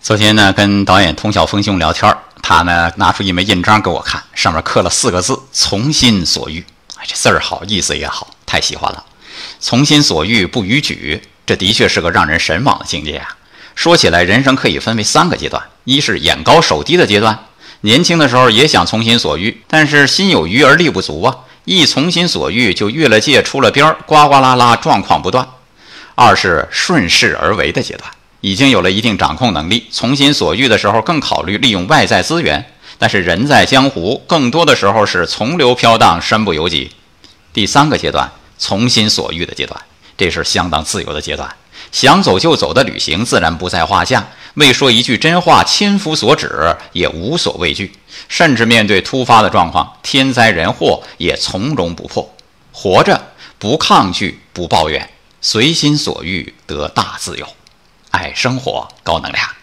昨天呢，跟导演童晓峰兄聊天他呢拿出一枚印章给我看，上面刻了四个字“从心所欲”。哎，这字儿好，意思也好，太喜欢了。从心所欲不逾矩，这的确是个让人神往的境界啊。说起来，人生可以分为三个阶段：一是眼高手低的阶段，年轻的时候也想从心所欲，但是心有余而力不足啊，一从心所欲就越了界、出了边儿，呱呱啦啦，状况不断；二是顺势而为的阶段。已经有了一定掌控能力，从心所欲的时候更考虑利用外在资源。但是人在江湖，更多的时候是从流飘荡，身不由己。第三个阶段，从心所欲的阶段，这是相当自由的阶段，想走就走的旅行自然不在话下。未说一句真话，千夫所指也无所畏惧，甚至面对突发的状况、天灾人祸也从容不迫。活着不抗拒，不抱怨，随心所欲得大自由。爱生活，高能量。